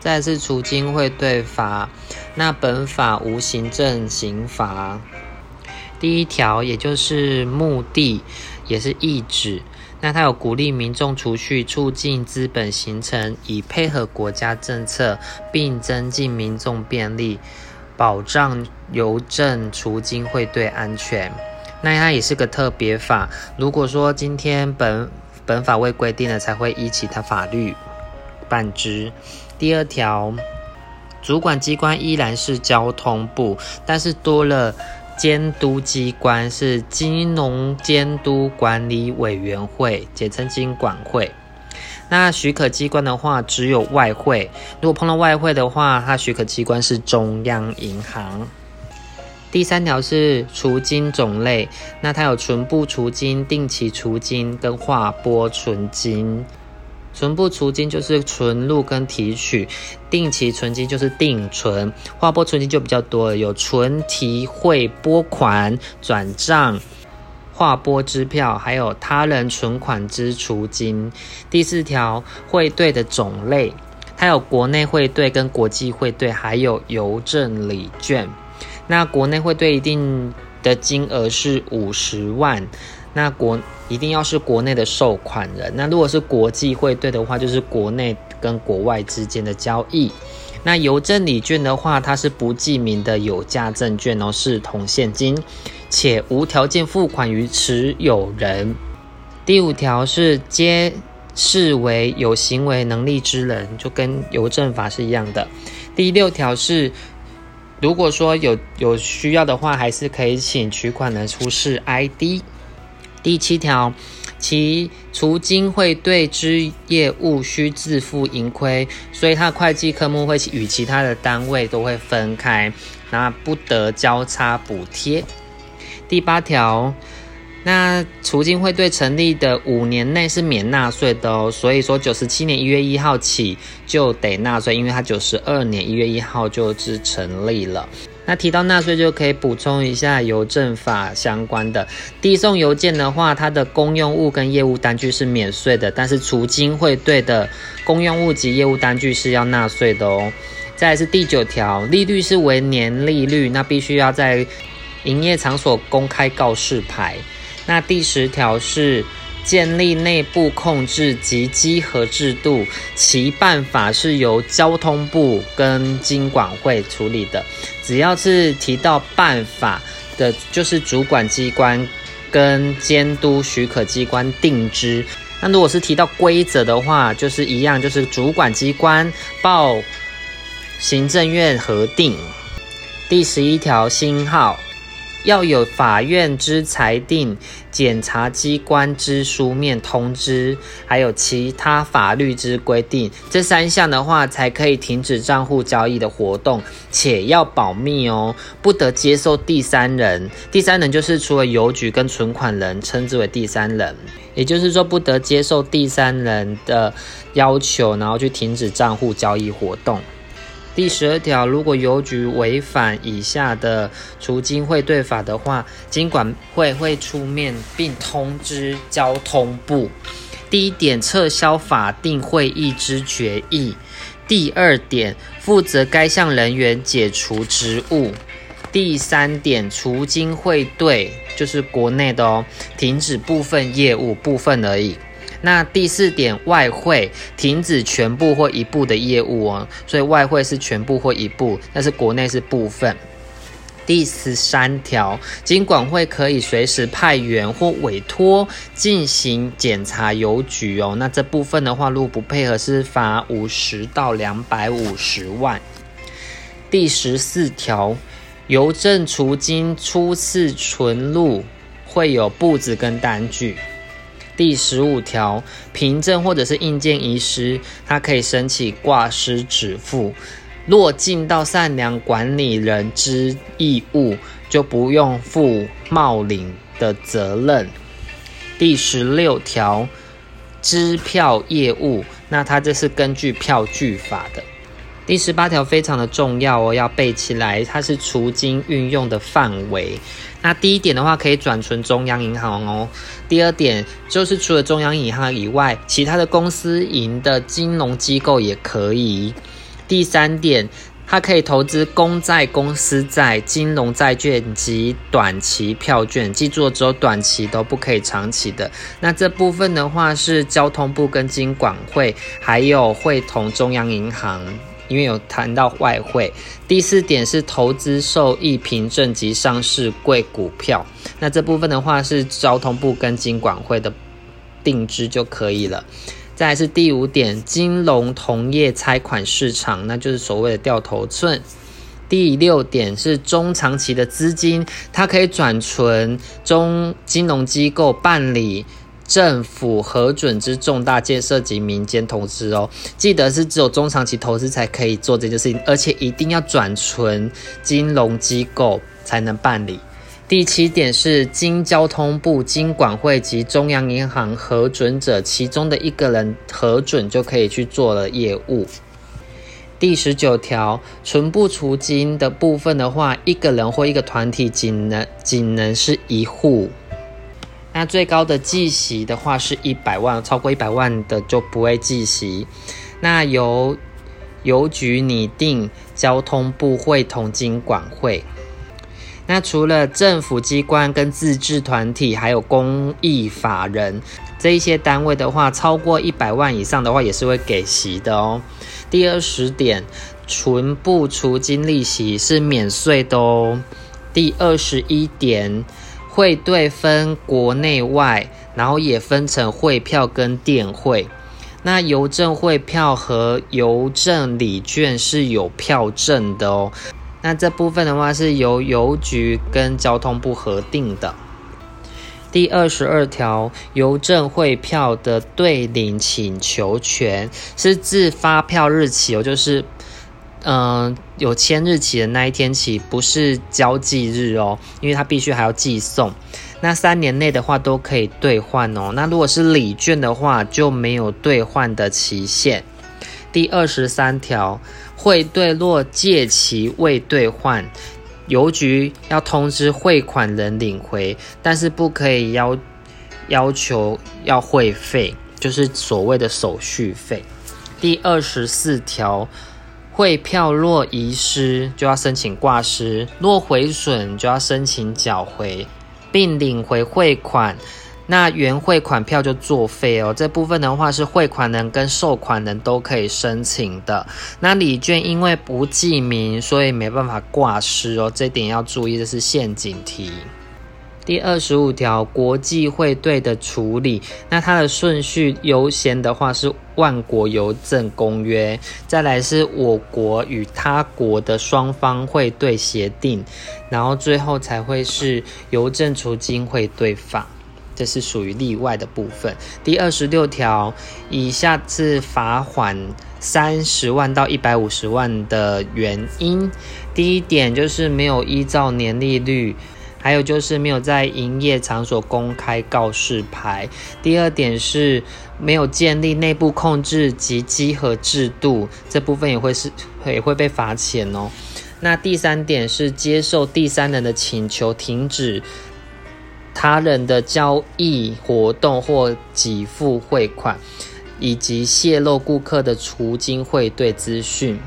再是除金汇兑法，那本法无行政刑罚。第一条也就是目的，也是意旨。那它有鼓励民众储蓄，促进资本形成，以配合国家政策，并增进民众便利，保障邮政储金汇兑安全。那它也是个特别法。如果说今天本本法未规定了，才会依其他法律办之。第二条，主管机关依然是交通部，但是多了。监督机关是金融监督管理委员会，简称金管会。那许可机关的话，只有外汇。如果碰到外汇的话，它许可机关是中央银行。第三条是除金种类，那它有存部除金、定期除金跟划拨存金。存部储金就是存入跟提取，定期存金就是定存，划拨存金就比较多了，有存、提、汇、拨款、转账、划拨支票，还有他人存款之储金。第四条汇兑的种类，它有国内汇兑跟国际汇兑，还有邮政礼券。那国内汇兑一定的金额是五十万。那国一定要是国内的受款人，那如果是国际汇兑的话，就是国内跟国外之间的交易。那邮政礼券的话，它是不记名的有价证券哦，视同现金，且无条件付款于持有人。第五条是皆视为有行为能力之人，就跟邮政法是一样的。第六条是，如果说有有需要的话，还是可以请取款人出示 ID。第七条，其除金会对之业务需自负盈亏，所以它的会计科目会与其他的单位都会分开，那不得交叉补贴。第八条，那除金会对成立的五年内是免纳税的哦，所以说九十七年一月一号起就得纳税，因为它九十二年一月一号就是成立了。那提到纳税就可以补充一下邮政法相关的递送邮件的话，它的公用物跟业务单据是免税的，但是除金汇兑的公用物及业务单据是要纳税的哦。再来是第九条，利率是为年利率，那必须要在营业场所公开告示牌。那第十条是。建立内部控制及稽核制度，其办法是由交通部跟经管会处理的。只要是提到办法的，就是主管机关跟监督许可机关定之。那如果是提到规则的话，就是一样，就是主管机关报行政院核定。第十一条星号。要有法院之裁定、检察机关之书面通知，还有其他法律之规定，这三项的话，才可以停止账户交易的活动，且要保密哦，不得接受第三人。第三人就是除了邮局跟存款人，称之为第三人，也就是说，不得接受第三人的要求，然后去停止账户交易活动。第十二条，如果邮局违反以下的除金汇兑法的话，金管会会出面并通知交通部。第一点，撤销法定会议之决议；第二点，负责该项人员解除职务；第三点，除金汇兑就是国内的哦，停止部分业务，部分而已。那第四点，外汇停止全部或一部的业务哦，所以外汇是全部或一部，但是国内是部分。第十三条，金管会可以随时派员或委托进行检查邮局哦，那这部分的话，如果不配合，是罚五十到两百五十万。第十四条，邮政除金初次存入会有簿子跟单据。第十五条，凭证或者是印件遗失，它可以申请挂失止付。若尽到善良管理人之义务，就不用负冒领的责任。第十六条，支票业务，那它这是根据票据法的。第十八条非常的重要哦，要背起来，它是除金运用的范围。那第一点的话，可以转存中央银行哦。第二点就是除了中央银行以外，其他的公司营的金融机构也可以。第三点。它可以投资公债、公司债、金融债券及短期票券，记住只有短期都不可以长期的。那这部分的话是交通部跟金管会，还有会同中央银行，因为有谈到外汇。第四点是投资受益凭证及上市贵股票，那这部分的话是交通部跟金管会的定制就可以了。再是第五点，金融同业拆款市场，那就是所谓的掉头寸。第六点是中长期的资金，它可以转存中金融机构办理政府核准之重大建设及民间投资哦。记得是只有中长期投资才可以做这件事情，而且一定要转存金融机构才能办理。第七点是经交通部、经管会及中央银行核准者，其中的一个人核准就可以去做了业务。第十九条，存不除金的部分的话，一个人或一个团体仅能仅能是一户。那最高的计息的话是一百万，超过一百万的就不会计息。那由邮局拟定，交通部会同经管会。那除了政府机关跟自治团体，还有公益法人这一些单位的话，超过一百万以上的话，也是会给息的哦。第二十点，存不除金利息是免税的哦。第二十一点，汇兑分国内外，然后也分成汇票跟电汇。那邮政汇票和邮政礼券是有票证的哦。那这部分的话是由邮局跟交通部核定的。第二十二条，邮政汇票的对领请求权是自发票日起哦，就是嗯有签日起的那一天起，不是交际日哦，因为它必须还要寄送。那三年内的话都可以兑换哦。那如果是礼券的话，就没有兑换的期限。第二十三条。汇兑若借期未兑换，邮局要通知汇款人领回，但是不可以要要求要汇费，就是所谓的手续费。第二十四条，汇票若遗失，就要申请挂失；若毁损，就要申请缴回，并领回汇款。那原汇款票就作废哦，这部分的话是汇款人跟收款人都可以申请的。那礼券因为不记名，所以没办法挂失哦，这点要注意的是陷阱题。第二十五条，国际汇兑的处理，那它的顺序优先的话是万国邮政公约，再来是我国与他国的双方汇兑协定，然后最后才会是邮政储金汇兑法。这是属于例外的部分。第二十六条，以下次罚款三十万到一百五十万的原因。第一点就是没有依照年利率，还有就是没有在营业场所公开告示牌。第二点是没有建立内部控制及稽核制度，这部分也会是也会被罚钱哦。那第三点是接受第三人的请求停止。他人的交易活动或给付汇款，以及泄露顾客的除金汇兑资讯。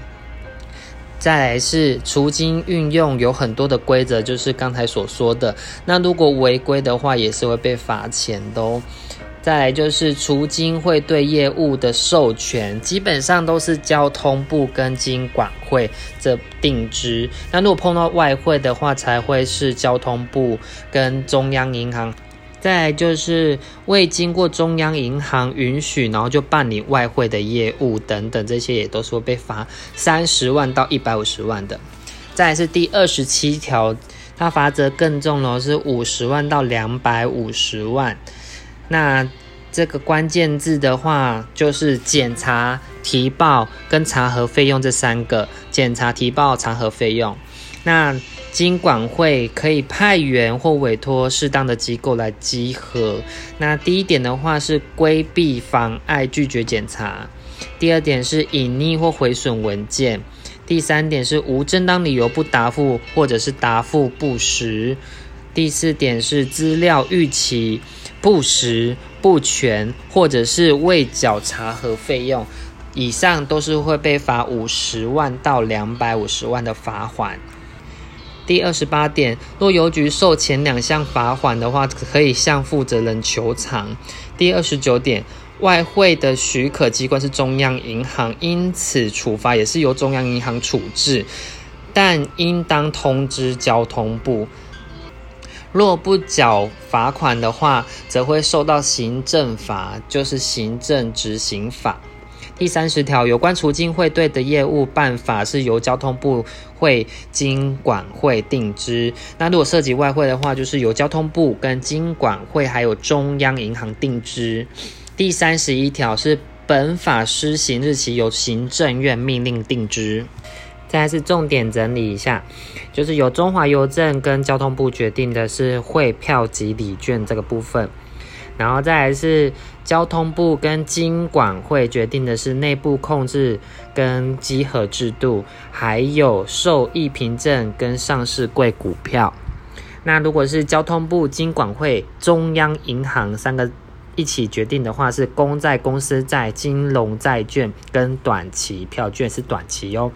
再来是除金运用有很多的规则，就是刚才所说的。那如果违规的话，也是会被罚钱的哦。再来就是除金会对业务的授权，基本上都是交通部跟金管会这定之。那如果碰到外汇的话，才会是交通部跟中央银行。再就是未经过中央银行允许，然后就办理外汇的业务等等，这些也都是会被罚三十万到一百五十万的。再是第二十七条，它罚则更重了，是五十万到两百五十万。那这个关键字的话，就是检查、提报跟查核费用这三个。检查、提报、查核费用。那经管会可以派员或委托适当的机构来稽核。那第一点的话是规避、妨碍、拒绝检查；第二点是隐匿或毁损文件；第三点是无正当理由不答复或者是答复不实；第四点是资料逾期。不实、不全，或者是未缴查核费用，以上都是会被罚五十万到两百五十万的罚款。第二十八点，若邮局受前两项罚款的话，可以向负责人求偿。第二十九点，外汇的许可机关是中央银行，因此处罚也是由中央银行处置，但应当通知交通部。若不缴罚款的话，则会受到行政法，就是行政执行法。第三十条，有关除金汇兑的业务办法是由交通部会经管会定之。那如果涉及外汇的话，就是由交通部跟经管会还有中央银行定之。第三十一条是本法施行日期由行政院命令定之。再是重点整理一下，就是由中华邮政跟交通部决定的是汇票及礼券这个部分。然后再来是交通部跟经管会决定的是内部控制跟稽核制度，还有受益凭证跟上市柜股票。那如果是交通部、经管会、中央银行三个一起决定的话，是公债、公司债、金融债券跟短期票券是短期哦。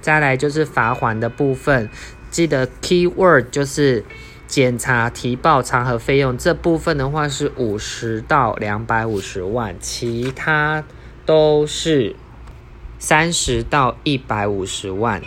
再来就是罚款的部分，记得 key word 就是。检查提报查核费用这部分的话是五十到两百五十万，其他都是三十到一百五十万。